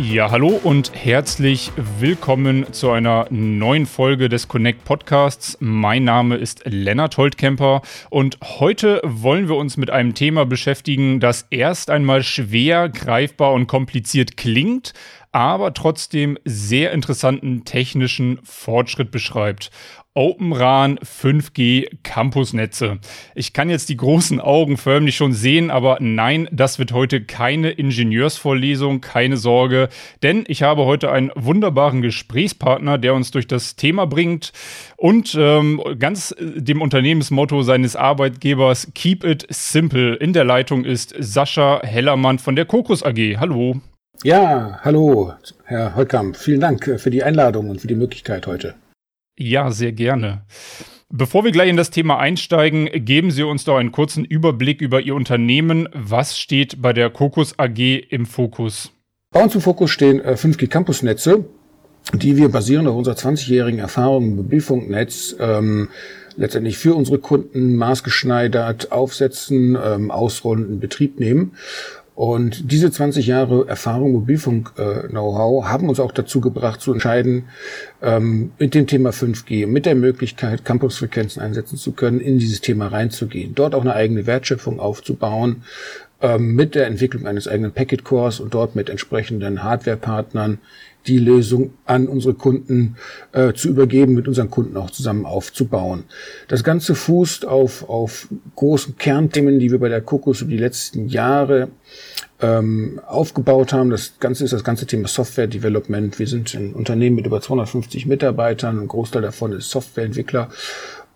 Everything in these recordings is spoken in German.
Ja, hallo und herzlich willkommen zu einer neuen Folge des Connect Podcasts. Mein Name ist Lennart Holtkemper und heute wollen wir uns mit einem Thema beschäftigen, das erst einmal schwer greifbar und kompliziert klingt, aber trotzdem sehr interessanten technischen Fortschritt beschreibt. OpenRAN 5G Campusnetze. Ich kann jetzt die großen Augen förmlich schon sehen, aber nein, das wird heute keine Ingenieursvorlesung, keine Sorge, denn ich habe heute einen wunderbaren Gesprächspartner, der uns durch das Thema bringt und ähm, ganz dem Unternehmensmotto seines Arbeitgebers Keep It Simple. In der Leitung ist Sascha Hellermann von der Kokos AG. Hallo. Ja, hallo, Herr Holkamp. Vielen Dank für die Einladung und für die Möglichkeit heute. Ja, sehr gerne. Bevor wir gleich in das Thema einsteigen, geben Sie uns doch einen kurzen Überblick über Ihr Unternehmen. Was steht bei der Kokos AG im Fokus? Bei uns im Fokus stehen 5G äh, Campusnetze, die wir basierend auf unserer 20-jährigen Erfahrung im Mobilfunknetz ähm, letztendlich für unsere Kunden maßgeschneidert aufsetzen, ähm, in Betrieb nehmen. Und diese 20 Jahre Erfahrung Mobilfunk-Know-how äh, haben uns auch dazu gebracht zu entscheiden, ähm, mit dem Thema 5G, mit der Möglichkeit, Campusfrequenzen einsetzen zu können, in dieses Thema reinzugehen, dort auch eine eigene Wertschöpfung aufzubauen, ähm, mit der Entwicklung eines eigenen Packet Cores und dort mit entsprechenden Hardware-Partnern die Lösung an unsere Kunden äh, zu übergeben, mit unseren Kunden auch zusammen aufzubauen. Das Ganze fußt auf, auf großen Kernthemen, die wir bei der Kokos über die letzten Jahre ähm, aufgebaut haben. Das Ganze ist das ganze Thema Software Development. Wir sind ein Unternehmen mit über 250 Mitarbeitern. Ein Großteil davon ist Softwareentwickler.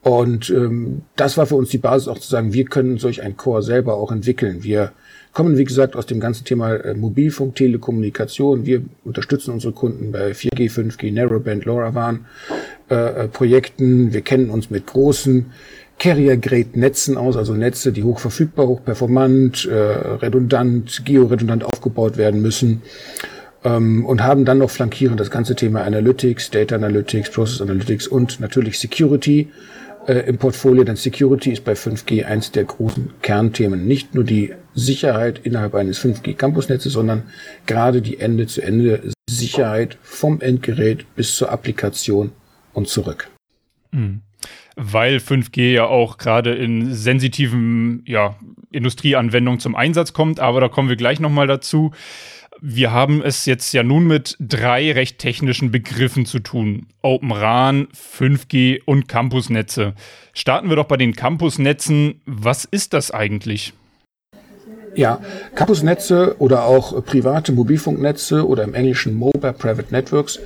Und ähm, das war für uns die Basis auch zu sagen, wir können solch ein Core selber auch entwickeln. Wir kommen, wie gesagt, aus dem ganzen Thema äh, Mobilfunk, Telekommunikation. Wir unterstützen unsere Kunden bei 4G, 5G, Narrowband, LoRaWAN äh, äh, Projekten. Wir kennen uns mit großen Carrier-Grade-Netzen aus, also Netze, die hochverfügbar, hochperformant, äh, redundant, georedundant aufgebaut werden müssen. Ähm, und haben dann noch flankierend das ganze Thema Analytics, Data Analytics, Process Analytics und natürlich Security äh, im Portfolio, denn Security ist bei 5G eins der großen Kernthemen. Nicht nur die Sicherheit innerhalb eines 5G-Campusnetzes, sondern gerade die Ende-zu-Ende-Sicherheit vom Endgerät bis zur Applikation und zurück. Mhm. Weil 5G ja auch gerade in sensitiven ja, Industrieanwendungen zum Einsatz kommt, aber da kommen wir gleich nochmal dazu. Wir haben es jetzt ja nun mit drei recht technischen Begriffen zu tun. Open RAN, 5G und Campusnetze. Starten wir doch bei den Campusnetzen. Was ist das eigentlich? Ja, Campusnetze oder auch private Mobilfunknetze oder im Englischen Mobile Private Networks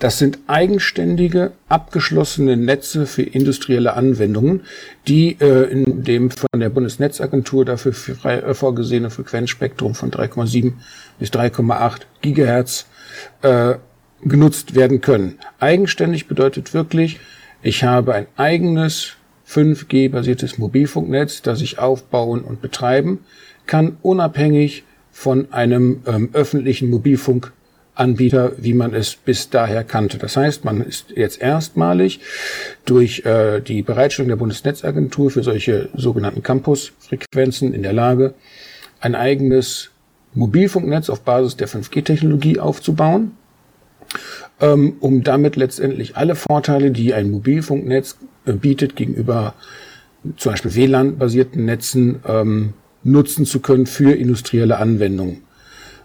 das sind eigenständige, abgeschlossene Netze für industrielle Anwendungen, die äh, in dem von der Bundesnetzagentur dafür frei, äh, vorgesehene Frequenzspektrum von 3,7 bis 3,8 Gigahertz äh, genutzt werden können. Eigenständig bedeutet wirklich, ich habe ein eigenes 5G-basiertes Mobilfunknetz, das ich aufbauen und betreiben kann, unabhängig von einem ähm, öffentlichen Mobilfunk Anbieter, wie man es bis daher kannte. Das heißt, man ist jetzt erstmalig durch äh, die Bereitstellung der Bundesnetzagentur für solche sogenannten Campus-Frequenzen in der Lage, ein eigenes Mobilfunknetz auf Basis der 5G-Technologie aufzubauen, ähm, um damit letztendlich alle Vorteile, die ein Mobilfunknetz äh, bietet gegenüber zum Beispiel WLAN-basierten Netzen, ähm, nutzen zu können für industrielle Anwendungen.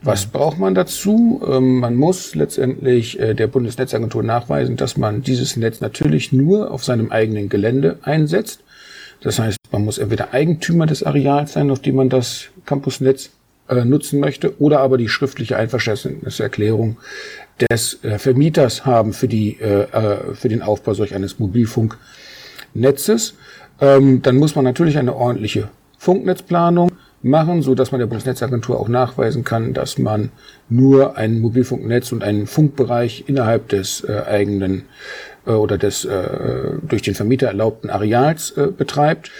Was braucht man dazu? Ähm, man muss letztendlich äh, der Bundesnetzagentur nachweisen, dass man dieses Netz natürlich nur auf seinem eigenen Gelände einsetzt. Das heißt, man muss entweder Eigentümer des Areals sein, auf dem man das Campusnetz äh, nutzen möchte, oder aber die schriftliche Einverständniserklärung des äh, Vermieters haben für, die, für den Aufbau solch eines Mobilfunknetzes. Ähm, dann muss man natürlich eine ordentliche Funknetzplanung machen, so dass man der Bundesnetzagentur auch nachweisen kann, dass man nur ein Mobilfunknetz und einen Funkbereich innerhalb des äh, eigenen äh, oder des äh, durch den Vermieter erlaubten Areals äh, betreibt.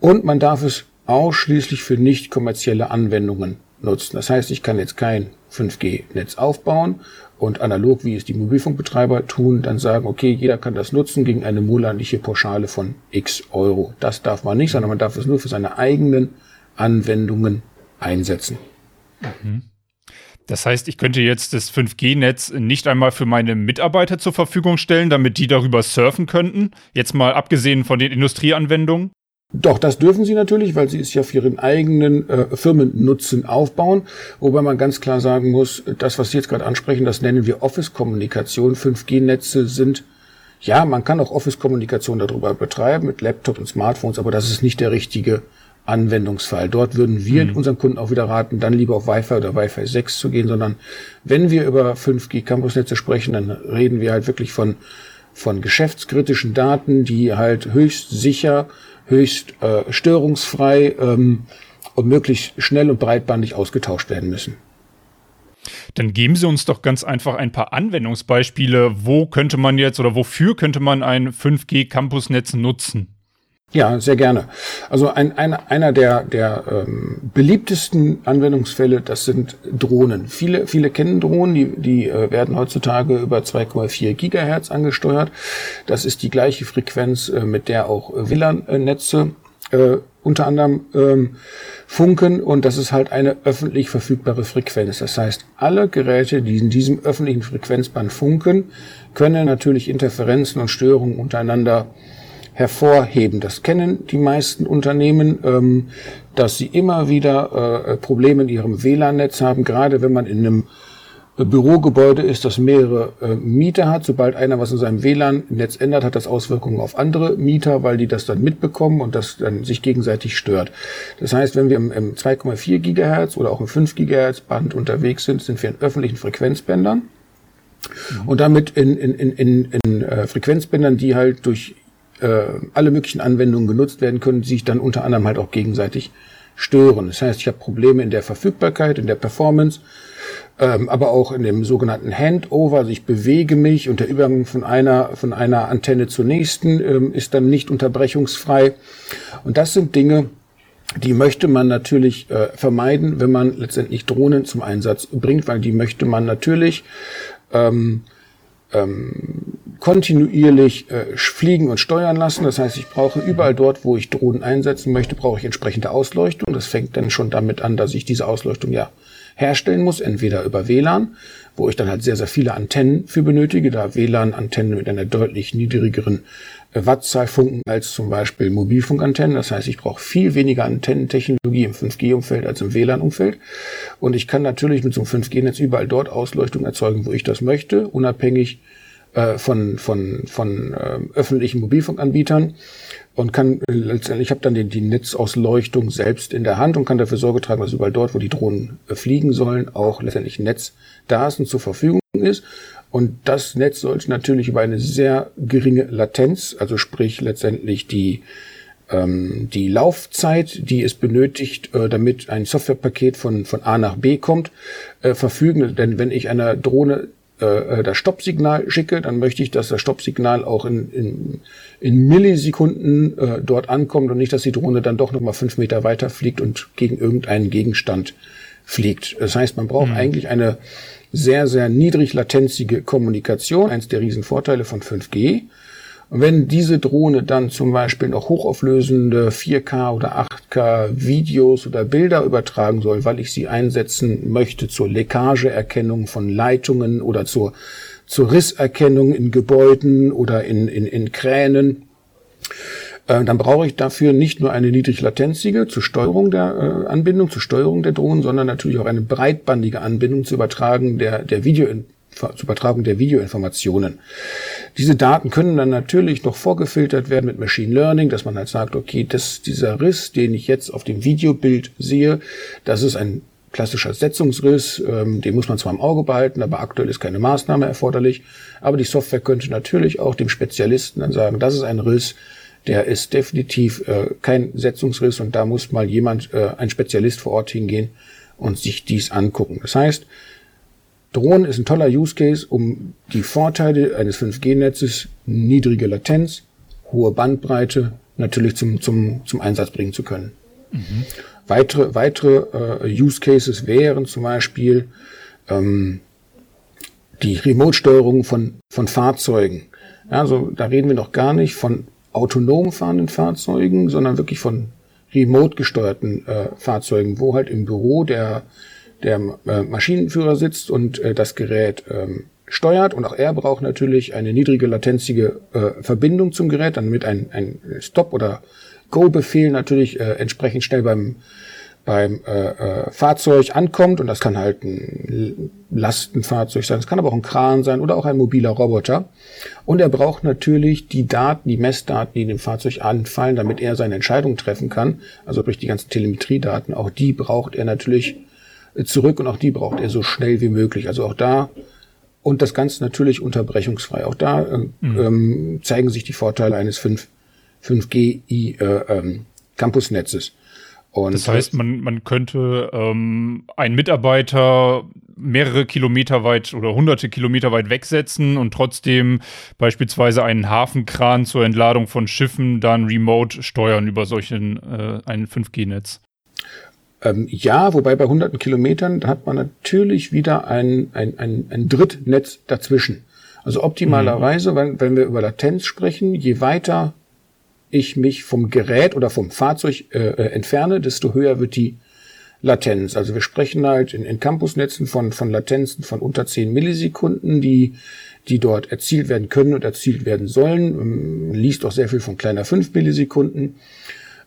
Und man darf es ausschließlich für nicht kommerzielle Anwendungen nutzen. Das heißt, ich kann jetzt kein 5G-Netz aufbauen und analog, wie es die Mobilfunkbetreiber tun, dann sagen, okay, jeder kann das nutzen gegen eine monatliche Pauschale von x Euro. Das darf man nicht, sondern man darf es nur für seine eigenen Anwendungen einsetzen. Mhm. Das heißt, ich könnte jetzt das 5G-Netz nicht einmal für meine Mitarbeiter zur Verfügung stellen, damit die darüber surfen könnten. Jetzt mal abgesehen von den Industrieanwendungen. Doch, das dürfen sie natürlich, weil sie es ja für ihren eigenen äh, Firmennutzen aufbauen. Wobei man ganz klar sagen muss, das, was Sie jetzt gerade ansprechen, das nennen wir Office-Kommunikation. 5G-Netze sind, ja, man kann auch Office-Kommunikation darüber betreiben mit Laptops und Smartphones, aber das ist nicht der richtige Anwendungsfall. Dort würden wir mhm. unseren Kunden auch wieder raten, dann lieber auf Wi-Fi oder Wi-Fi 6 zu gehen, sondern wenn wir über 5G Campusnetze sprechen, dann reden wir halt wirklich von, von geschäftskritischen Daten, die halt höchst sicher, höchst äh, störungsfrei ähm, und möglichst schnell und breitbandig ausgetauscht werden müssen. Dann geben Sie uns doch ganz einfach ein paar Anwendungsbeispiele. Wo könnte man jetzt oder wofür könnte man ein 5G-Campusnetz nutzen? Ja, sehr gerne. Also ein, ein, einer der, der ähm, beliebtesten Anwendungsfälle, das sind Drohnen. Viele, viele kennen Drohnen, die, die äh, werden heutzutage über 2,4 Gigahertz angesteuert. Das ist die gleiche Frequenz, äh, mit der auch WLAN-Netze äh, unter anderem ähm, funken und das ist halt eine öffentlich verfügbare Frequenz. Das heißt, alle Geräte, die in diesem öffentlichen Frequenzband funken, können natürlich Interferenzen und Störungen untereinander hervorheben. Das kennen die meisten Unternehmen, ähm, dass sie immer wieder äh, Probleme in ihrem WLAN-Netz haben, gerade wenn man in einem äh, Bürogebäude ist, das mehrere äh, Mieter hat. Sobald einer was in seinem WLAN-Netz ändert, hat das Auswirkungen auf andere Mieter, weil die das dann mitbekommen und das dann sich gegenseitig stört. Das heißt, wenn wir im, im 2,4 Gigahertz oder auch im 5 Gigahertz Band unterwegs sind, sind wir in öffentlichen Frequenzbändern. Mhm. Und damit in, in, in, in, in äh, Frequenzbändern, die halt durch äh, alle möglichen Anwendungen genutzt werden können, die sich dann unter anderem halt auch gegenseitig stören. Das heißt, ich habe Probleme in der Verfügbarkeit, in der Performance, ähm, aber auch in dem sogenannten Handover. Also ich bewege mich und der Übergang von einer, von einer Antenne zur nächsten ähm, ist dann nicht unterbrechungsfrei. Und das sind Dinge, die möchte man natürlich äh, vermeiden, wenn man letztendlich Drohnen zum Einsatz bringt, weil die möchte man natürlich ähm, ähm, kontinuierlich äh, fliegen und steuern lassen. Das heißt, ich brauche überall dort, wo ich Drohnen einsetzen möchte, brauche ich entsprechende Ausleuchtung. Das fängt dann schon damit an, dass ich diese Ausleuchtung ja herstellen muss, entweder über WLAN, wo ich dann halt sehr, sehr viele Antennen für benötige, da WLAN-Antennen mit einer deutlich niedrigeren äh, Wattzahl funken als zum Beispiel Mobilfunkantennen. Das heißt, ich brauche viel weniger Antennentechnologie im 5G-Umfeld als im WLAN-Umfeld. Und ich kann natürlich mit so einem 5G-Netz überall dort Ausleuchtung erzeugen, wo ich das möchte, unabhängig äh, von, von, von äh, öffentlichen Mobilfunkanbietern und kann äh, letztendlich, ich habe dann die, die Netzausleuchtung selbst in der Hand und kann dafür Sorge tragen, dass überall dort, wo die Drohnen äh, fliegen sollen, auch letztendlich Netz da ist und zur Verfügung ist. Und das Netz sollte natürlich über eine sehr geringe Latenz, also sprich letztendlich die ähm, die Laufzeit, die es benötigt, äh, damit ein Softwarepaket von, von A nach B kommt, äh, verfügen. Denn wenn ich einer Drohne äh, das Stoppsignal schicke, dann möchte ich, dass das Stoppsignal auch in, in, in Millisekunden äh, dort ankommt und nicht, dass die Drohne dann doch nochmal fünf Meter weiter fliegt und gegen irgendeinen Gegenstand fliegt. Das heißt, man braucht mhm. eigentlich eine sehr, sehr niedrig latenzige Kommunikation, eins der Riesenvorteile von 5G. Und wenn diese Drohne dann zum Beispiel noch hochauflösende 4K oder 8K Videos oder Bilder übertragen soll, weil ich sie einsetzen möchte zur Leckageerkennung von Leitungen oder zur, zur Risserkennung in Gebäuden oder in, in, in Kränen, dann brauche ich dafür nicht nur eine niedrig latenzige zur Steuerung der äh, Anbindung, zur Steuerung der Drohnen, sondern natürlich auch eine breitbandige Anbindung zur Übertragen der, der Video zur Übertragung der Videoinformationen. Diese Daten können dann natürlich noch vorgefiltert werden mit Machine Learning, dass man halt sagt, okay, das, dieser Riss, den ich jetzt auf dem Videobild sehe, das ist ein klassischer Setzungsriss, ähm, den muss man zwar im Auge behalten, aber aktuell ist keine Maßnahme erforderlich. Aber die Software könnte natürlich auch dem Spezialisten dann sagen, das ist ein Riss, der ist definitiv äh, kein Setzungsriss und da muss mal jemand, äh, ein Spezialist vor Ort hingehen und sich dies angucken. Das heißt, Drohnen ist ein toller Use Case, um die Vorteile eines 5G-Netzes, niedrige Latenz, hohe Bandbreite, natürlich zum, zum, zum Einsatz bringen zu können. Mhm. weitere, weitere äh, Use Cases wären zum Beispiel ähm, die Remote-Steuerung von, von Fahrzeugen. Also da reden wir noch gar nicht von autonom fahrenden Fahrzeugen, sondern wirklich von remote gesteuerten äh, Fahrzeugen, wo halt im Büro der, der äh, Maschinenführer sitzt und äh, das Gerät ähm, steuert. Und auch er braucht natürlich eine niedrige latenzige äh, Verbindung zum Gerät, damit ein, ein Stop- oder Go-Befehl natürlich äh, entsprechend schnell beim beim äh, äh, Fahrzeug ankommt und das kann halt ein Lastenfahrzeug sein, es kann aber auch ein Kran sein oder auch ein mobiler Roboter. Und er braucht natürlich die Daten, die Messdaten, die in dem Fahrzeug anfallen, damit er seine Entscheidung treffen kann. Also durch die ganzen Telemetriedaten, auch die braucht er natürlich zurück und auch die braucht er so schnell wie möglich. Also auch da und das Ganze natürlich unterbrechungsfrei. Auch da äh, mhm. ähm, zeigen sich die Vorteile eines 5, 5G äh, ähm, Campusnetzes. Und das heißt, man, man könnte ähm, einen Mitarbeiter mehrere Kilometer weit oder hunderte Kilometer weit wegsetzen und trotzdem beispielsweise einen Hafenkran zur Entladung von Schiffen dann remote steuern über solchen äh, ein 5G-Netz. Ähm, ja, wobei bei hunderten Kilometern hat man natürlich wieder ein, ein, ein, ein Drittnetz dazwischen. Also optimalerweise, mhm. wenn, wenn wir über Latenz sprechen, je weiter ich mich vom Gerät oder vom Fahrzeug äh, äh, entferne, desto höher wird die Latenz. Also wir sprechen halt in, in Campusnetzen von, von Latenzen von unter 10 Millisekunden, die, die dort erzielt werden können und erzielt werden sollen. Man ähm, liest auch sehr viel von kleiner 5 Millisekunden.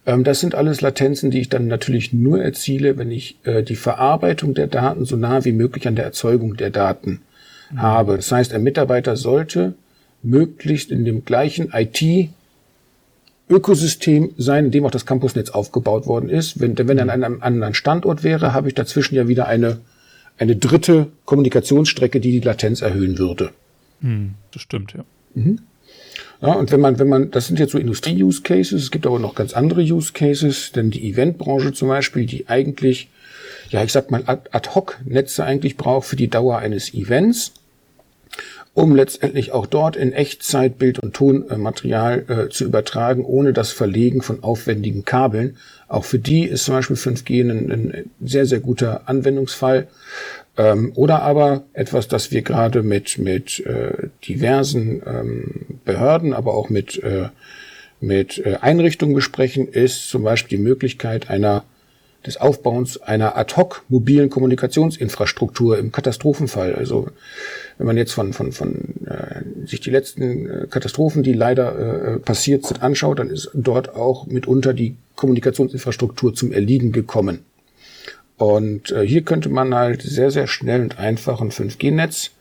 Ähm, das sind alles Latenzen, die ich dann natürlich nur erziele, wenn ich äh, die Verarbeitung der Daten so nah wie möglich an der Erzeugung der Daten mhm. habe. Das heißt, ein Mitarbeiter sollte möglichst in dem gleichen IT Ökosystem sein, in dem auch das Campusnetz aufgebaut worden ist. Wenn, wenn er an einem anderen Standort wäre, habe ich dazwischen ja wieder eine, eine dritte Kommunikationsstrecke, die die Latenz erhöhen würde. Hm, das stimmt, ja. Mhm. Ja, und wenn man, wenn man, das sind jetzt so Industrie-Use-Cases, es gibt aber noch ganz andere Use-Cases, denn die Eventbranche zum Beispiel, die eigentlich, ja, ich sag mal, ad-hoc-Netze eigentlich braucht für die Dauer eines Events, um letztendlich auch dort in Echtzeit Bild- und Tonmaterial äh, zu übertragen, ohne das Verlegen von aufwendigen Kabeln. Auch für die ist zum Beispiel 5G ein, ein sehr, sehr guter Anwendungsfall. Ähm, oder aber etwas, das wir gerade mit, mit äh, diversen ähm, Behörden, aber auch mit, äh, mit äh, Einrichtungen besprechen, ist zum Beispiel die Möglichkeit einer des Aufbauens einer ad hoc mobilen Kommunikationsinfrastruktur im Katastrophenfall. Also wenn man jetzt von, von, von äh, sich die letzten äh, Katastrophen, die leider äh, passiert sind, anschaut, dann ist dort auch mitunter die Kommunikationsinfrastruktur zum Erliegen gekommen. Und äh, hier könnte man halt sehr, sehr schnell und einfach ein 5G-Netz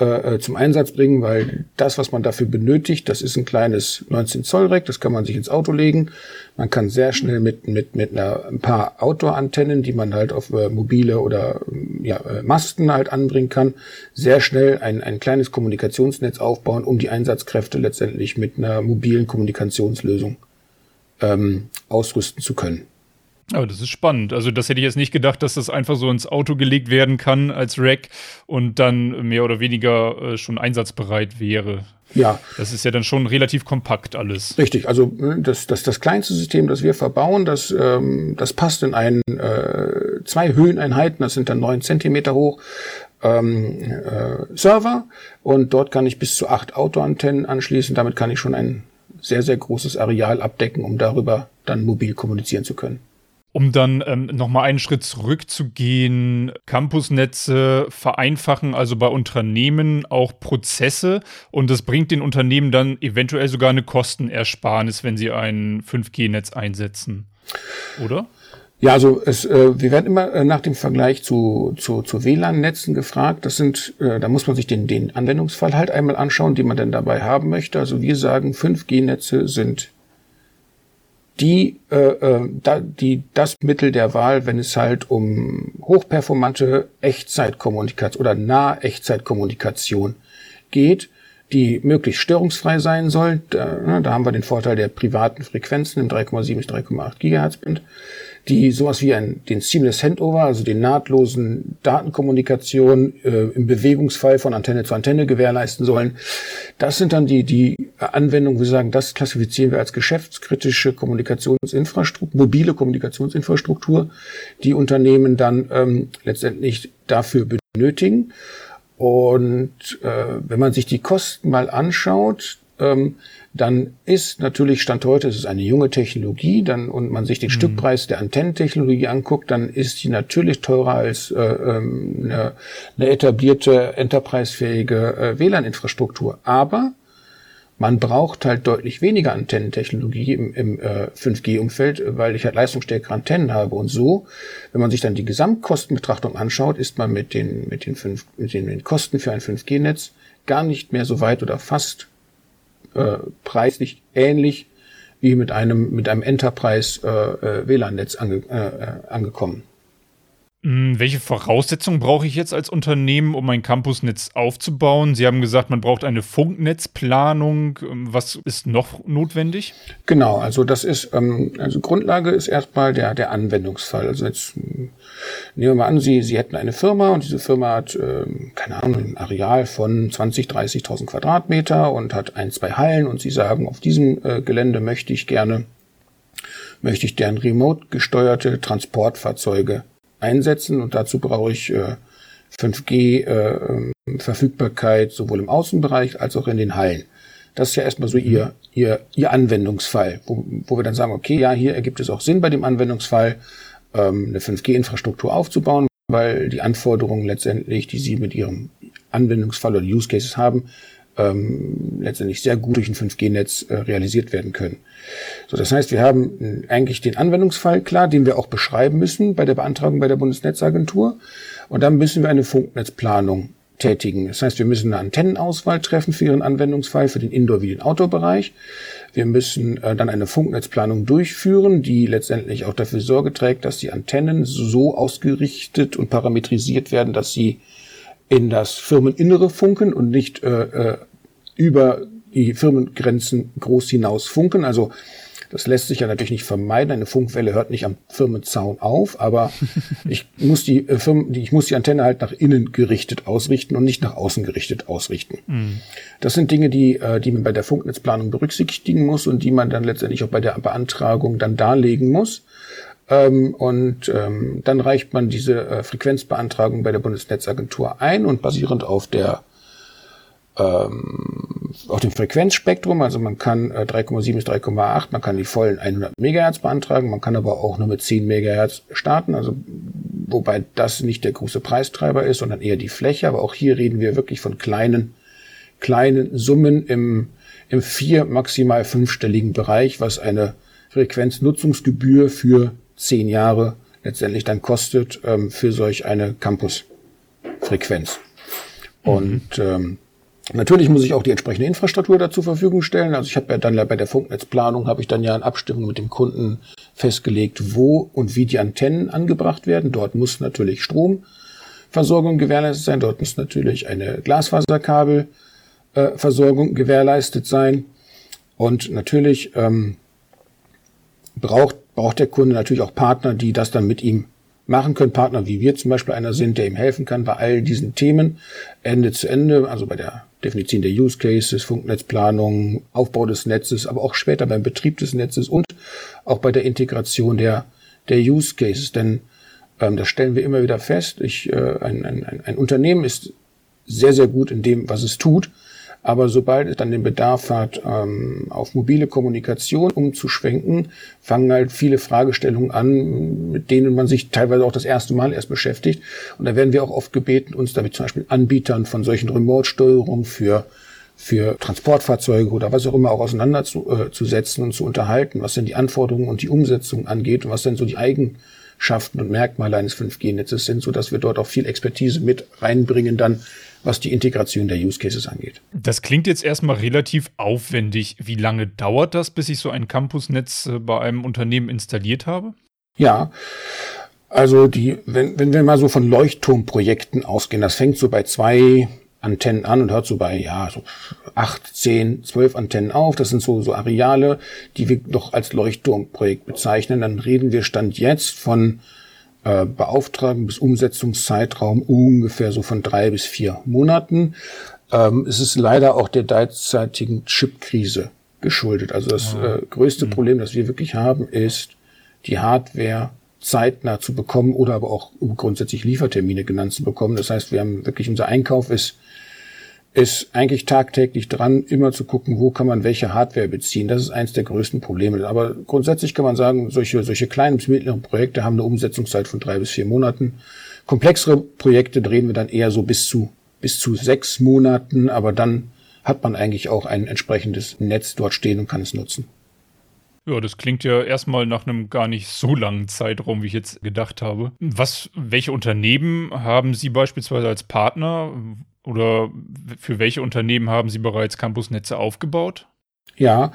äh, äh, zum Einsatz bringen, weil das, was man dafür benötigt, das ist ein kleines 19 Zoll Rack, das kann man sich ins Auto legen. Man kann sehr schnell mit mit mit einer ein paar Outdoor-Antennen, die man halt auf äh, mobile oder ja äh, Masten halt anbringen kann, sehr schnell ein ein kleines Kommunikationsnetz aufbauen, um die Einsatzkräfte letztendlich mit einer mobilen Kommunikationslösung ähm, ausrüsten zu können. Aber das ist spannend. Also das hätte ich jetzt nicht gedacht, dass das einfach so ins Auto gelegt werden kann als Rack und dann mehr oder weniger äh, schon einsatzbereit wäre. Ja. Das ist ja dann schon relativ kompakt alles. Richtig. Also äh, das, das, das kleinste System, das wir verbauen, das, ähm, das passt in ein, äh, zwei Höheneinheiten, das sind dann neun Zentimeter hoch. Ähm, äh, Server und dort kann ich bis zu acht Autoantennen anschließen. Damit kann ich schon ein sehr, sehr großes Areal abdecken, um darüber dann mobil kommunizieren zu können. Um dann ähm, nochmal einen Schritt zurückzugehen, Campusnetze vereinfachen also bei Unternehmen auch Prozesse und das bringt den Unternehmen dann eventuell sogar eine Kostenersparnis, wenn sie ein 5G-Netz einsetzen. Oder? Ja, also es, äh, wir werden immer äh, nach dem Vergleich zu, zu, zu WLAN-Netzen gefragt. Das sind, äh, da muss man sich den, den Anwendungsfall halt einmal anschauen, den man denn dabei haben möchte. Also wir sagen, 5G-Netze sind die, äh, äh, da, die das Mittel der Wahl, wenn es halt um hochperformante Echtzeitkommunikation oder nahe Echtzeitkommunikation geht, die möglichst störungsfrei sein soll. Da, ne, da haben wir den Vorteil der privaten Frequenzen im 3,7 bis 3,8 Gigahertz Band, die sowas wie ein, den Seamless Handover, also den nahtlosen Datenkommunikation äh, im Bewegungsfall von Antenne zu Antenne gewährleisten sollen. Das sind dann die, die Anwendungen, wo wir sagen, das klassifizieren wir als geschäftskritische Kommunikationsinfrastruktur, mobile Kommunikationsinfrastruktur, die Unternehmen dann ähm, letztendlich dafür benötigen. Und äh, wenn man sich die Kosten mal anschaut, ähm, dann ist natürlich Stand heute, es ist eine junge Technologie, dann und man sich den mhm. Stückpreis der Antennentechnologie anguckt, dann ist die natürlich teurer als äh, ähm, eine, eine etablierte, enterprisefähige äh, WLAN-Infrastruktur. Aber man braucht halt deutlich weniger Antennentechnologie im, im äh, 5G-Umfeld, weil ich halt leistungsstärkere Antennen habe. Und so, wenn man sich dann die Gesamtkostenbetrachtung anschaut, ist man mit den, mit den, fünf, mit den, mit den Kosten für ein 5G-Netz gar nicht mehr so weit oder fast äh, preislich ähnlich wie mit einem, mit einem Enterprise äh, äh WLAN-Netz ange, äh, äh, angekommen. Hm, welche Voraussetzungen brauche ich jetzt als Unternehmen, um ein Campusnetz aufzubauen? Sie haben gesagt, man braucht eine Funknetzplanung. Ähm, was ist noch notwendig? Genau, also das ist, ähm, also Grundlage ist erstmal der, der Anwendungsfall. Also jetzt hm, nehmen wir mal an, Sie, Sie hätten eine Firma und diese Firma hat, ähm, keine Ahnung, ein Areal von 20, 30.000 Quadratmeter und hat ein, zwei Hallen und Sie sagen, auf diesem äh, Gelände möchte ich gerne, möchte ich deren remote gesteuerte Transportfahrzeuge einsetzen und dazu brauche ich äh, 5G äh, Verfügbarkeit sowohl im Außenbereich als auch in den Hallen. Das ist ja erstmal so ihr, ihr, ihr Anwendungsfall, wo, wo wir dann sagen, okay, ja, hier ergibt es auch Sinn bei dem Anwendungsfall, ähm, eine 5G-Infrastruktur aufzubauen, weil die Anforderungen letztendlich, die Sie mit Ihrem Anwendungsfall oder Use Cases haben, ähm, letztendlich sehr gut durch ein 5G-Netz äh, realisiert werden können. So, das heißt, wir haben eigentlich den Anwendungsfall klar, den wir auch beschreiben müssen bei der Beantragung bei der Bundesnetzagentur. Und dann müssen wir eine Funknetzplanung tätigen. Das heißt, wir müssen eine Antennenauswahl treffen für Ihren Anwendungsfall, für den Indoor- wie den Outdoor-Bereich. Wir müssen äh, dann eine Funknetzplanung durchführen, die letztendlich auch dafür Sorge trägt, dass die Antennen so ausgerichtet und parametrisiert werden, dass sie in das Firmeninnere funken und nicht äh, äh, über die Firmengrenzen groß hinaus funken. Also das lässt sich ja natürlich nicht vermeiden. Eine Funkwelle hört nicht am Firmenzaun auf, aber ich muss die äh, Firmen, ich muss die Antenne halt nach innen gerichtet ausrichten und nicht nach außen gerichtet ausrichten. Mhm. Das sind Dinge, die, äh, die man bei der Funknetzplanung berücksichtigen muss und die man dann letztendlich auch bei der Beantragung dann darlegen muss. Ähm, und ähm, dann reicht man diese äh, Frequenzbeantragung bei der Bundesnetzagentur ein und basierend auf der ähm, auf dem Frequenzspektrum, also man kann äh, 3,7 bis 3,8, man kann die vollen 100 Megahertz beantragen, man kann aber auch nur mit 10 Megahertz starten, also wobei das nicht der große Preistreiber ist, sondern eher die Fläche, aber auch hier reden wir wirklich von kleinen, kleinen Summen im, im vier, maximal fünfstelligen Bereich, was eine Frequenznutzungsgebühr für zehn Jahre letztendlich dann kostet ähm, für solch eine Campusfrequenz. Mhm. Und ähm, Natürlich muss ich auch die entsprechende Infrastruktur da zur Verfügung stellen. Also ich habe ja dann bei der Funknetzplanung habe ich dann ja in Abstimmung mit dem Kunden festgelegt, wo und wie die Antennen angebracht werden. Dort muss natürlich Stromversorgung gewährleistet sein. Dort muss natürlich eine Glasfaserkabelversorgung äh, gewährleistet sein. Und natürlich ähm, braucht, braucht der Kunde natürlich auch Partner, die das dann mit ihm machen können. Partner wie wir zum Beispiel einer sind, der ihm helfen kann bei all diesen Themen Ende zu Ende, also bei der Definition der Use Cases, Funknetzplanung, Aufbau des Netzes, aber auch später beim Betrieb des Netzes und auch bei der Integration der, der Use Cases. Denn ähm, das stellen wir immer wieder fest. Ich, äh, ein, ein, ein Unternehmen ist sehr, sehr gut in dem, was es tut. Aber sobald es dann den Bedarf hat, ähm, auf mobile Kommunikation umzuschwenken, fangen halt viele Fragestellungen an, mit denen man sich teilweise auch das erste Mal erst beschäftigt. Und da werden wir auch oft gebeten, uns damit zum Beispiel Anbietern von solchen Remote-Steuerungen für für Transportfahrzeuge oder was auch immer auch auseinanderzusetzen äh, und zu unterhalten, was denn die Anforderungen und die Umsetzung angeht und was denn so die Eigenschaften und Merkmale eines 5G-Netzes sind, so dass wir dort auch viel Expertise mit reinbringen dann was die Integration der Use Cases angeht. Das klingt jetzt erstmal relativ aufwendig. Wie lange dauert das, bis ich so ein Campusnetz äh, bei einem Unternehmen installiert habe? Ja, also die, wenn, wenn wir mal so von Leuchtturmprojekten ausgehen, das fängt so bei zwei Antennen an und hört so bei, ja, so acht, zehn, zwölf Antennen auf. Das sind so, so Areale, die wir doch als Leuchtturmprojekt bezeichnen. Dann reden wir Stand jetzt von äh, Beauftragen bis Umsetzungszeitraum ungefähr so von drei bis vier Monaten. Ähm, es ist leider auch der derzeitigen Chipkrise geschuldet. Also das ah. äh, größte mhm. Problem, das wir wirklich haben, ist die Hardware zeitnah zu bekommen oder aber auch grundsätzlich Liefertermine genannt zu bekommen. Das heißt, wir haben wirklich unser Einkauf ist ist eigentlich tagtäglich dran, immer zu gucken, wo kann man welche Hardware beziehen. Das ist eins der größten Probleme. Aber grundsätzlich kann man sagen, solche, solche kleinen bis mittleren Projekte haben eine Umsetzungszeit von drei bis vier Monaten. Komplexere Projekte drehen wir dann eher so bis zu, bis zu sechs Monaten, aber dann hat man eigentlich auch ein entsprechendes Netz dort stehen und kann es nutzen. Ja, das klingt ja erstmal nach einem gar nicht so langen Zeitraum, wie ich jetzt gedacht habe. Was, welche Unternehmen haben Sie beispielsweise als Partner oder für welche Unternehmen haben Sie bereits Campusnetze aufgebaut? Ja,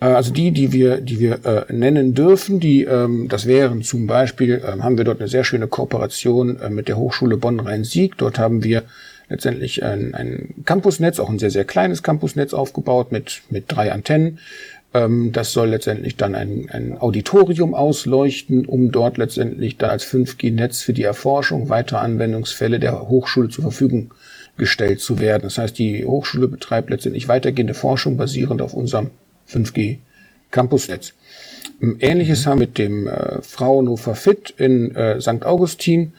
äh, also die, die wir, die wir äh, nennen dürfen, die, ähm, das wären zum Beispiel, äh, haben wir dort eine sehr schöne Kooperation äh, mit der Hochschule Bonn-Rhein-Sieg. Dort haben wir letztendlich ein, ein Campusnetz, auch ein sehr, sehr kleines Campusnetz aufgebaut mit, mit drei Antennen. Ähm, das soll letztendlich dann ein, ein Auditorium ausleuchten, um dort letztendlich da als 5G-Netz für die Erforschung weiterer Anwendungsfälle der Hochschule zur Verfügung gestellt zu werden. Das heißt, die Hochschule betreibt letztendlich weitergehende Forschung basierend auf unserem 5G-Campusnetz. Ähm, Ähnliches haben wir mit dem äh, Fraunhofer FIT in äh, St. Augustin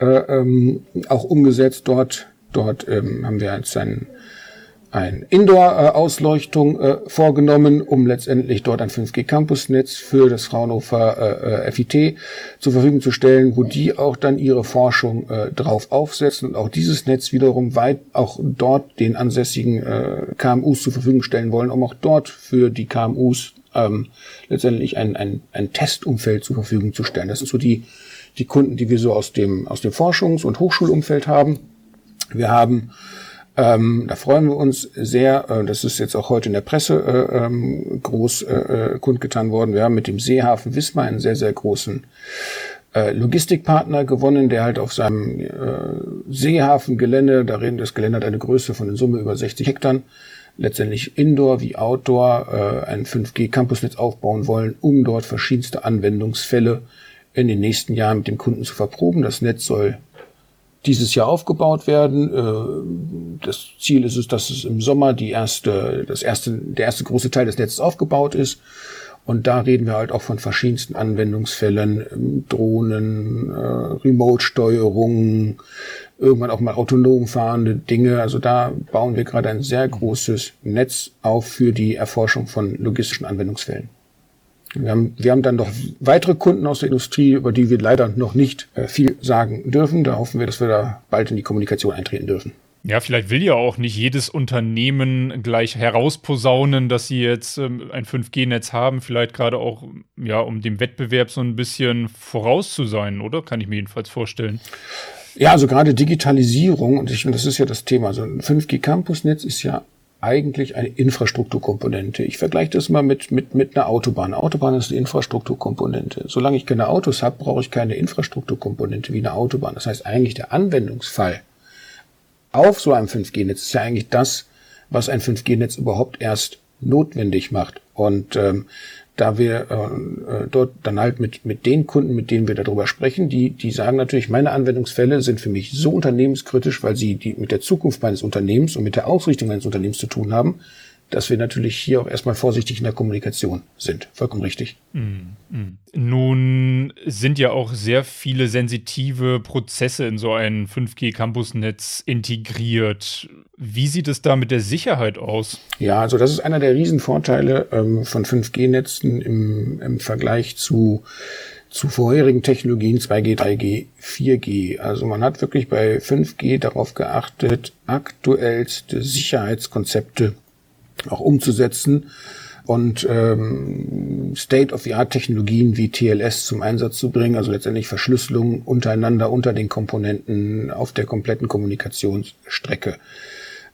äh, ähm, auch umgesetzt. Dort, dort ähm, haben wir jetzt ein ein Indoor-Ausleuchtung äh, vorgenommen, um letztendlich dort ein 5G-Campusnetz für das Fraunhofer äh, FIT zur Verfügung zu stellen, wo die auch dann ihre Forschung äh, drauf aufsetzen und auch dieses Netz wiederum weit auch dort den ansässigen äh, KMUs zur Verfügung stellen wollen, um auch dort für die KMUs ähm, letztendlich ein, ein, ein Testumfeld zur Verfügung zu stellen. Das sind so die, die Kunden, die wir so aus dem, aus dem Forschungs- und Hochschulumfeld haben. Wir haben ähm, da freuen wir uns sehr. Äh, das ist jetzt auch heute in der Presse äh, ähm, groß äh, äh, kundgetan worden. Wir haben mit dem Seehafen Wismar einen sehr, sehr großen äh, Logistikpartner gewonnen, der halt auf seinem äh, Seehafengelände, da reden das Gelände hat eine Größe von in Summe über 60 Hektar, letztendlich Indoor wie Outdoor äh, ein 5G-Campusnetz aufbauen wollen, um dort verschiedenste Anwendungsfälle in den nächsten Jahren mit dem Kunden zu verproben. Das Netz soll dieses Jahr aufgebaut werden. Äh, das Ziel ist es, dass es im Sommer die erste, das erste, der erste große Teil des Netzes aufgebaut ist. Und da reden wir halt auch von verschiedensten Anwendungsfällen, ähm, Drohnen, äh, Remote-Steuerung, irgendwann auch mal autonom fahrende Dinge. Also da bauen wir gerade ein sehr großes Netz auf für die Erforschung von logistischen Anwendungsfällen. Wir haben, wir haben dann noch weitere Kunden aus der Industrie, über die wir leider noch nicht äh, viel sagen dürfen. Da hoffen wir, dass wir da bald in die Kommunikation eintreten dürfen. Ja, vielleicht will ja auch nicht jedes Unternehmen gleich herausposaunen, dass sie jetzt ähm, ein 5G-Netz haben, vielleicht gerade auch, ja, um dem Wettbewerb so ein bisschen voraus zu sein, oder? Kann ich mir jedenfalls vorstellen. Ja, also gerade Digitalisierung, und ich, finde, das ist ja das Thema, so ein 5G-Campusnetz ist ja eigentlich eine Infrastrukturkomponente. Ich vergleiche das mal mit, mit, mit einer Autobahn. Eine Autobahn ist eine Infrastrukturkomponente. Solange ich keine Autos habe, brauche ich keine Infrastrukturkomponente wie eine Autobahn. Das heißt eigentlich der Anwendungsfall auf so einem 5G-Netz ist ja eigentlich das, was ein 5G-Netz überhaupt erst notwendig macht. Und ähm, da wir äh, äh, dort dann halt mit, mit den Kunden, mit denen wir darüber sprechen, die, die sagen natürlich, meine Anwendungsfälle sind für mich so unternehmenskritisch, weil sie die mit der Zukunft meines Unternehmens und mit der Ausrichtung meines Unternehmens zu tun haben, dass wir natürlich hier auch erstmal vorsichtig in der Kommunikation sind. Vollkommen richtig. Mm, mm. Nun sind ja auch sehr viele sensitive Prozesse in so ein 5G-Campusnetz integriert. Wie sieht es da mit der Sicherheit aus? Ja, also das ist einer der Riesenvorteile ähm, von 5G-Netzen im, im Vergleich zu zu vorherigen Technologien 2G, 3G, 4G. Also man hat wirklich bei 5G darauf geachtet, aktuellste Sicherheitskonzepte auch umzusetzen und ähm, State-of-the-Art-Technologien wie TLS zum Einsatz zu bringen, also letztendlich Verschlüsselung untereinander unter den Komponenten auf der kompletten Kommunikationsstrecke,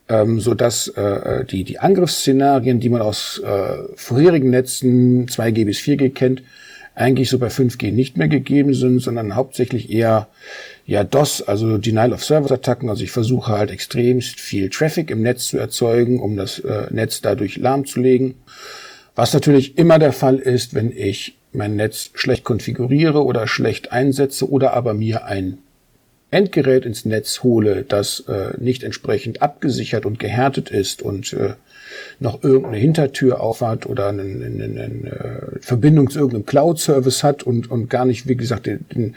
ähm, so dass äh, die die Angriffsszenarien, die man aus äh, vorherigen Netzen 2G bis 4G kennt, eigentlich so bei 5G nicht mehr gegeben sind, sondern hauptsächlich eher ja DOS, also Denial of Service Attacken. Also ich versuche halt extremst viel Traffic im Netz zu erzeugen, um das äh, Netz dadurch lahmzulegen. Was natürlich immer der Fall ist, wenn ich mein Netz schlecht konfiguriere oder schlecht einsetze oder aber mir ein Endgerät ins Netz hole, das äh, nicht entsprechend abgesichert und gehärtet ist und äh, noch irgendeine Hintertür aufhat oder eine, eine, eine Verbindung zu irgendeinem Cloud-Service hat und, und gar nicht, wie gesagt, den,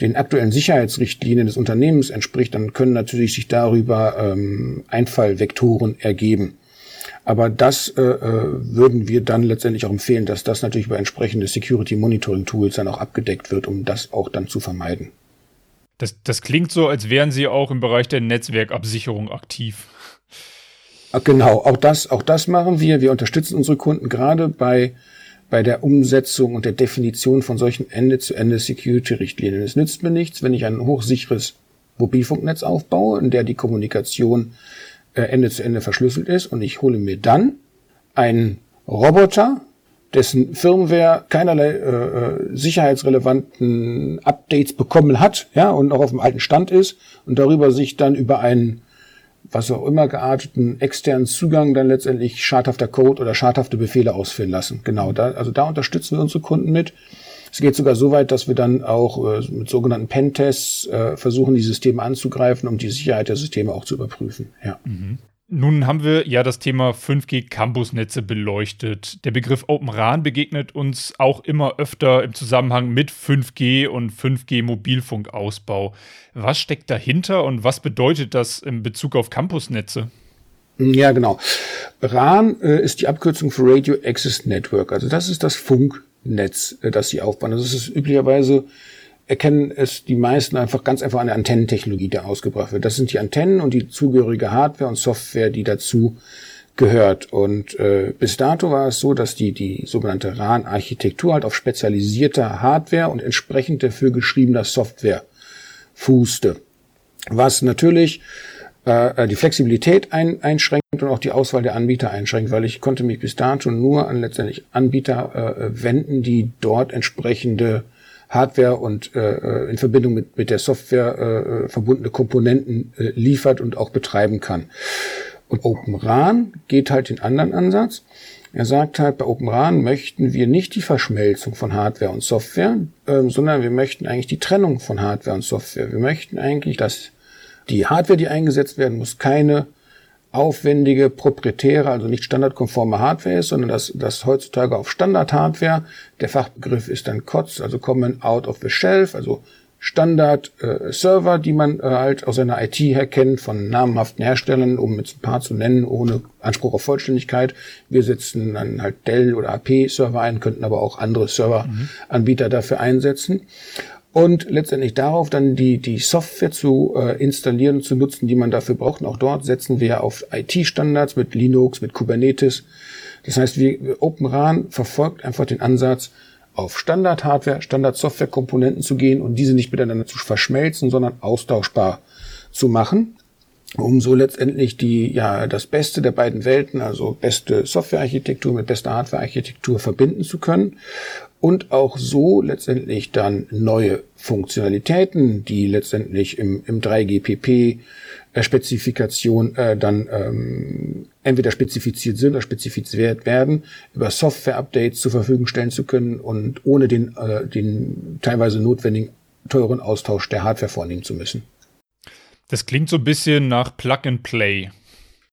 den aktuellen Sicherheitsrichtlinien des Unternehmens entspricht, dann können natürlich sich darüber ähm, Einfallvektoren ergeben. Aber das äh, äh, würden wir dann letztendlich auch empfehlen, dass das natürlich über entsprechende Security Monitoring Tools dann auch abgedeckt wird, um das auch dann zu vermeiden. Das, das klingt so, als wären Sie auch im Bereich der Netzwerkabsicherung aktiv. Ah, genau, auch das, auch das machen wir. Wir unterstützen unsere Kunden gerade bei, bei der Umsetzung und der Definition von solchen Ende-zu-Ende-Security-Richtlinien. Es nützt mir nichts, wenn ich ein hochsicheres Mobilfunknetz aufbaue, in der die Kommunikation Ende zu Ende verschlüsselt ist und ich hole mir dann einen Roboter, dessen Firmware keinerlei äh, äh, sicherheitsrelevanten Updates bekommen hat, ja, und noch auf dem alten Stand ist und darüber sich dann über einen was auch immer gearteten externen Zugang dann letztendlich schadhafter Code oder schadhafte Befehle ausführen lassen. Genau, da, also da unterstützen wir unsere Kunden mit. Es geht sogar so weit, dass wir dann auch äh, mit sogenannten Pentests äh, versuchen, die Systeme anzugreifen, um die Sicherheit der Systeme auch zu überprüfen. Ja. Mhm. Nun haben wir ja das Thema 5G Campusnetze beleuchtet. Der Begriff Open RAN begegnet uns auch immer öfter im Zusammenhang mit 5G und 5G Mobilfunkausbau. Was steckt dahinter und was bedeutet das in Bezug auf Campusnetze? Ja, genau. RAN äh, ist die Abkürzung für Radio Access Network. Also das ist das Funk Netz, äh, das sie aufbauen. Das ist üblicherweise erkennen es die meisten einfach ganz einfach an der Antennentechnologie, die ausgebracht wird. Das sind die Antennen und die zugehörige Hardware und Software, die dazu gehört. Und äh, bis dato war es so, dass die, die sogenannte RAN-Architektur halt auf spezialisierter Hardware und entsprechend dafür geschriebener Software fußte. Was natürlich äh, die Flexibilität ein, einschränkt und auch die Auswahl der Anbieter einschränkt, weil ich konnte mich bis dato nur an letztendlich Anbieter äh, wenden, die dort entsprechende Hardware und äh, in Verbindung mit, mit der Software äh, verbundene Komponenten äh, liefert und auch betreiben kann. Und OpenRAN geht halt den anderen Ansatz. Er sagt halt, bei OpenRAN möchten wir nicht die Verschmelzung von Hardware und Software, äh, sondern wir möchten eigentlich die Trennung von Hardware und Software. Wir möchten eigentlich, dass die Hardware, die eingesetzt werden muss, keine aufwendige, proprietäre, also nicht standardkonforme Hardware ist, sondern dass das heutzutage auf Standard-Hardware, der Fachbegriff ist dann COTS, also Common Out of the Shelf, also Standard-Server, äh, die man äh, halt aus seiner IT her kennt, von namhaften Herstellern, um jetzt ein paar zu nennen, ohne Anspruch auf Vollständigkeit. Wir setzen dann halt Dell oder AP-Server ein, könnten aber auch andere Serveranbieter mhm. dafür einsetzen und letztendlich darauf dann die, die Software zu äh, installieren zu nutzen, die man dafür braucht. Und auch dort setzen wir auf IT-Standards mit Linux, mit Kubernetes. Das heißt, wir, OpenRAN verfolgt einfach den Ansatz, auf Standard-Hardware, Standard-Software-Komponenten zu gehen und diese nicht miteinander zu verschmelzen, sondern austauschbar zu machen, um so letztendlich die, ja, das Beste der beiden Welten, also beste Software-Architektur mit bester Hardware-Architektur verbinden zu können und auch so letztendlich dann neue Funktionalitäten, die letztendlich im, im 3GPP äh, Spezifikation äh, dann ähm, entweder spezifiziert sind oder spezifiziert werden, über Software-Updates zur Verfügung stellen zu können und ohne den, äh, den teilweise notwendigen teuren Austausch der Hardware vornehmen zu müssen. Das klingt so ein bisschen nach Plug and Play.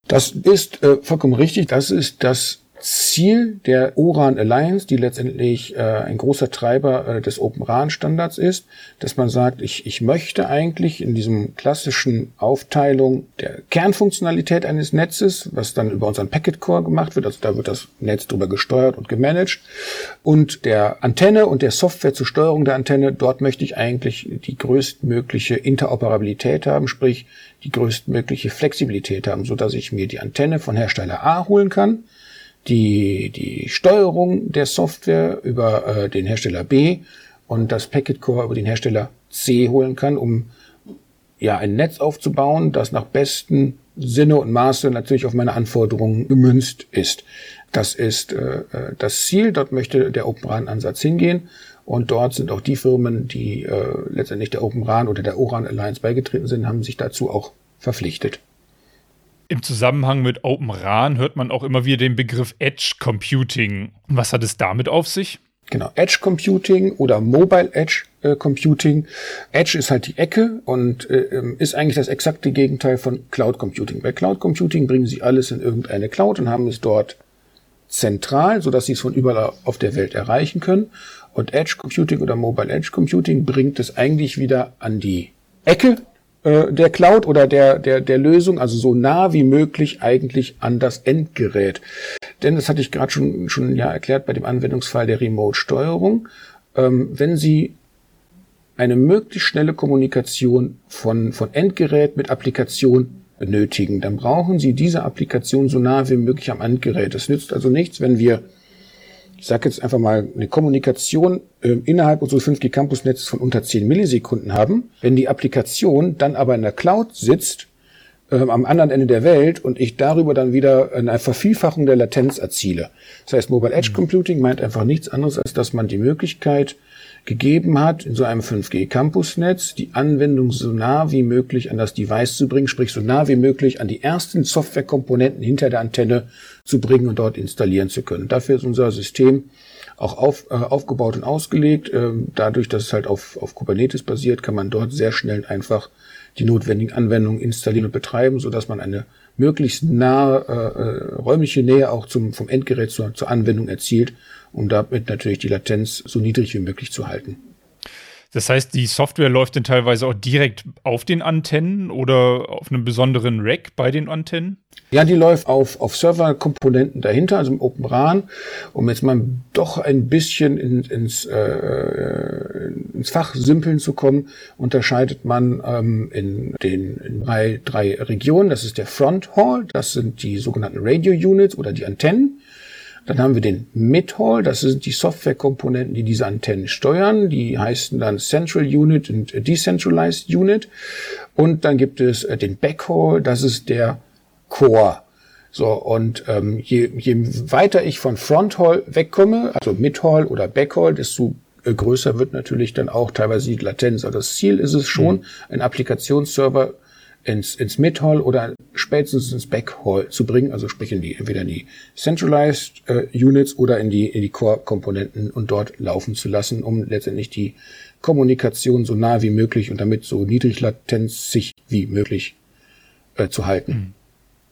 Das ist äh, vollkommen richtig. Das ist das Ziel der ORAN Alliance, die letztendlich äh, ein großer Treiber äh, des Open RAN Standards ist, dass man sagt, ich, ich möchte eigentlich in diesem klassischen Aufteilung der Kernfunktionalität eines Netzes, was dann über unseren Packet Core gemacht wird, also da wird das Netz drüber gesteuert und gemanagt, und der Antenne und der Software zur Steuerung der Antenne, dort möchte ich eigentlich die größtmögliche Interoperabilität haben, sprich die größtmögliche Flexibilität haben, so dass ich mir die Antenne von Hersteller A holen kann, die, die Steuerung der Software über äh, den Hersteller B und das Packet Core über den Hersteller C holen kann, um ja ein Netz aufzubauen, das nach besten Sinne und Maße natürlich auf meine Anforderungen gemünzt ist. Das ist äh, äh das Ziel, dort möchte der Open RAN-Ansatz hingehen. Und dort sind auch die Firmen, die äh, letztendlich der Open RAN oder der ORAN Alliance beigetreten sind, haben sich dazu auch verpflichtet. Im Zusammenhang mit Open RAN hört man auch immer wieder den Begriff Edge Computing. Was hat es damit auf sich? Genau, Edge Computing oder Mobile Edge äh, Computing. Edge ist halt die Ecke und äh, ähm, ist eigentlich das exakte Gegenteil von Cloud Computing. Bei Cloud Computing bringen sie alles in irgendeine Cloud und haben es dort zentral, sodass sie es von überall auf der Welt erreichen können. Und Edge Computing oder Mobile Edge Computing bringt es eigentlich wieder an die Ecke äh, der Cloud oder der, der, der Lösung, also so nah wie möglich eigentlich an das Endgerät. Denn das hatte ich gerade schon, schon ja erklärt bei dem Anwendungsfall der Remote-Steuerung. Ähm, wenn Sie eine möglichst schnelle Kommunikation von, von Endgerät mit Applikation benötigen, dann brauchen Sie diese Applikation so nah wie möglich am Endgerät. Es nützt also nichts, wenn wir, ich sage jetzt einfach mal, eine Kommunikation äh, innerhalb unseres 5G Campus Netzes von unter 10 Millisekunden haben, wenn die Applikation dann aber in der Cloud sitzt ähm, am anderen Ende der Welt und ich darüber dann wieder eine Vervielfachung der Latenz erziele. Das heißt, Mobile Edge Computing meint einfach nichts anderes, als dass man die Möglichkeit gegeben hat, in so einem 5G-Campusnetz die Anwendung so nah wie möglich an das Device zu bringen, sprich so nah wie möglich an die ersten Softwarekomponenten hinter der Antenne zu bringen und dort installieren zu können. Dafür ist unser System auch auf, äh, aufgebaut und ausgelegt. Ähm, dadurch, dass es halt auf, auf Kubernetes basiert, kann man dort sehr schnell einfach die notwendigen Anwendungen installieren und betreiben, so dass man eine möglichst nahe äh, äh, räumliche Nähe auch zum, vom Endgerät zur, zur Anwendung erzielt, um damit natürlich die Latenz so niedrig wie möglich zu halten. Das heißt, die Software läuft dann teilweise auch direkt auf den Antennen oder auf einem besonderen Rack bei den Antennen? Ja, die läuft auf, auf Serverkomponenten dahinter, also im Open RAN. Um jetzt mal doch ein bisschen in, ins, äh, ins Fach simpeln zu kommen, unterscheidet man ähm, in den in drei, drei Regionen. Das ist der Front Hall, das sind die sogenannten Radio Units oder die Antennen. Dann haben wir den Mid-Hall, das sind die Softwarekomponenten, die diese Antennen steuern. Die heißen dann Central Unit und Decentralized Unit. Und dann gibt es äh, den Backhaul, das ist der Core. So, und ähm, je, je weiter ich von Fronthall wegkomme, also Midhall oder Backhaul, desto äh, größer wird natürlich dann auch teilweise die Latenz. Also das Ziel ist es schon, mhm. ein Applikationsserver ins, ins Mid-Hall oder spätestens ins Back-Hall zu bringen, also sprich in die, entweder in die Centralized äh, Units oder in die, in die Core-Komponenten und dort laufen zu lassen, um letztendlich die Kommunikation so nah wie möglich und damit so niedrig latenzig wie möglich äh, zu halten. Mhm.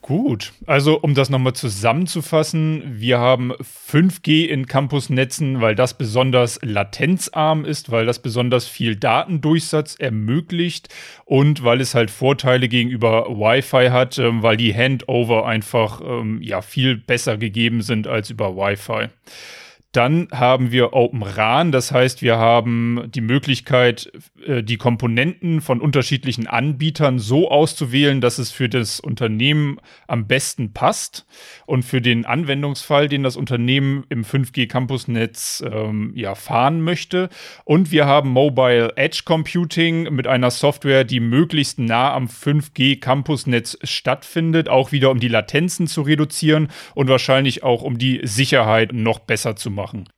Gut, also um das nochmal zusammenzufassen, wir haben 5G in Campusnetzen, weil das besonders latenzarm ist, weil das besonders viel Datendurchsatz ermöglicht und weil es halt Vorteile gegenüber Wi-Fi hat, ähm, weil die Handover einfach ähm, ja viel besser gegeben sind als über Wi-Fi. Dann haben wir Open RAN, das heißt, wir haben die Möglichkeit, äh, die Komponenten von unterschiedlichen Anbietern so auszuwählen, dass es für das Unternehmen am besten passt und für den Anwendungsfall, den das Unternehmen im 5G Campusnetz ähm, ja, fahren möchte. Und wir haben Mobile Edge Computing mit einer Software, die möglichst nah am 5G Campusnetz stattfindet, auch wieder um die Latenzen zu reduzieren und wahrscheinlich auch um die Sicherheit noch besser zu machen machen.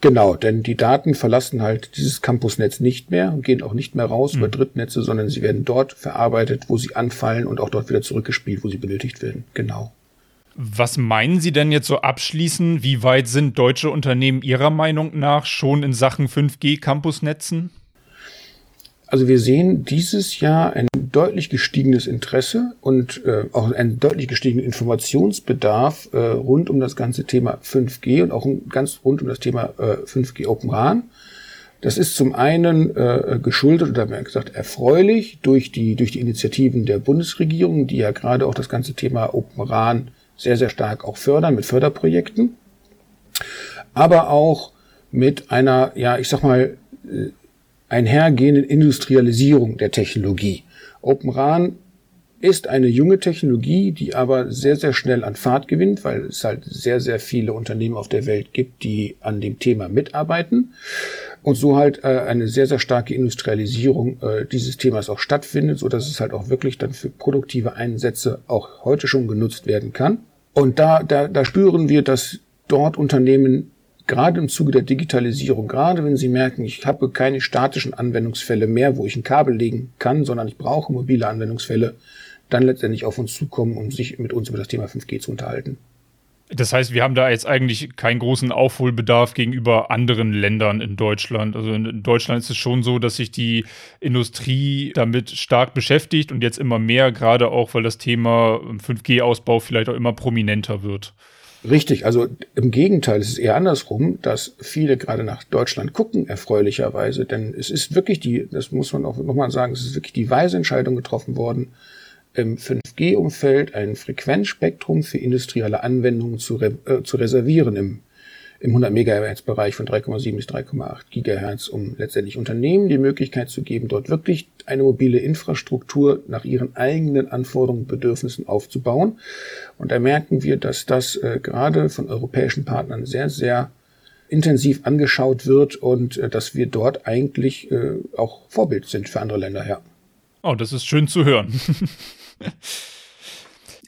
Genau, denn die Daten verlassen halt dieses Campusnetz nicht mehr und gehen auch nicht mehr raus mhm. über Drittnetze, sondern sie werden dort verarbeitet, wo sie anfallen und auch dort wieder zurückgespielt, wo sie benötigt werden. Genau. Was meinen Sie denn jetzt so abschließend? Wie weit sind deutsche Unternehmen Ihrer Meinung nach schon in Sachen 5G-Campusnetzen? Also wir sehen dieses Jahr ein deutlich gestiegenes Interesse und äh, auch einen deutlich gestiegenen Informationsbedarf äh, rund um das ganze Thema 5G und auch ganz rund um das Thema äh, 5G Open RAN. Das ist zum einen äh, geschuldet oder mehr gesagt erfreulich durch die durch die Initiativen der Bundesregierung, die ja gerade auch das ganze Thema Open RAN sehr sehr stark auch fördern mit Förderprojekten, aber auch mit einer ja ich sag mal äh, einhergehenden Industrialisierung der Technologie. Open RAN ist eine junge Technologie, die aber sehr, sehr schnell an Fahrt gewinnt, weil es halt sehr, sehr viele Unternehmen auf der Welt gibt, die an dem Thema mitarbeiten. und so halt äh, eine sehr, sehr starke Industrialisierung äh, dieses Themas auch stattfindet, so dass es halt auch wirklich dann für produktive Einsätze auch heute schon genutzt werden kann. Und da, da, da spüren wir, dass dort Unternehmen gerade im Zuge der Digitalisierung, gerade wenn sie merken, ich habe keine statischen Anwendungsfälle mehr, wo ich ein Kabel legen kann, sondern ich brauche mobile Anwendungsfälle, dann letztendlich auf uns zukommen, um sich mit uns über das Thema 5G zu unterhalten. Das heißt, wir haben da jetzt eigentlich keinen großen Aufholbedarf gegenüber anderen Ländern in Deutschland. Also in Deutschland ist es schon so, dass sich die Industrie damit stark beschäftigt und jetzt immer mehr, gerade auch, weil das Thema 5G-Ausbau vielleicht auch immer prominenter wird. Richtig, also im Gegenteil, es ist eher andersrum, dass viele gerade nach Deutschland gucken, erfreulicherweise, denn es ist wirklich die, das muss man auch nochmal sagen, es ist wirklich die weise Entscheidung getroffen worden, im 5G-Umfeld ein Frequenzspektrum für industrielle Anwendungen zu, re äh, zu reservieren im, im 100 Megahertz-Bereich von 3,7 bis 3,8 Gigahertz, um letztendlich Unternehmen die Möglichkeit zu geben, dort wirklich eine mobile Infrastruktur nach ihren eigenen Anforderungen und Bedürfnissen aufzubauen. Und da merken wir, dass das äh, gerade von europäischen Partnern sehr, sehr intensiv angeschaut wird und äh, dass wir dort eigentlich äh, auch Vorbild sind für andere Länder, ja. Oh, das ist schön zu hören.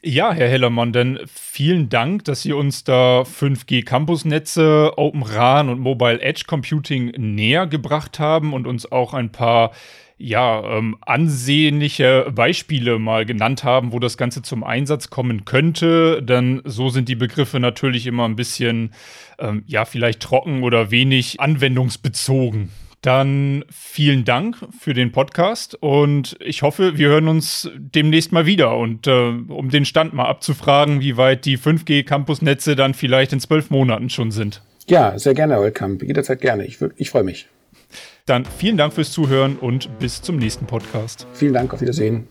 Ja, Herr Hellermann, dann vielen Dank, dass Sie uns da 5G Campusnetze, Open RAN und Mobile Edge Computing näher gebracht haben und uns auch ein paar ja, ähm, ansehnliche Beispiele mal genannt haben, wo das Ganze zum Einsatz kommen könnte. Denn so sind die Begriffe natürlich immer ein bisschen, ähm, ja, vielleicht trocken oder wenig anwendungsbezogen. Dann vielen Dank für den Podcast und ich hoffe, wir hören uns demnächst mal wieder. Und äh, um den Stand mal abzufragen, wie weit die 5G-Campusnetze dann vielleicht in zwölf Monaten schon sind. Ja, sehr gerne, Welcome. Jederzeit gerne. Ich, ich freue mich. Dann vielen Dank fürs Zuhören und bis zum nächsten Podcast. Vielen Dank, auf Wiedersehen.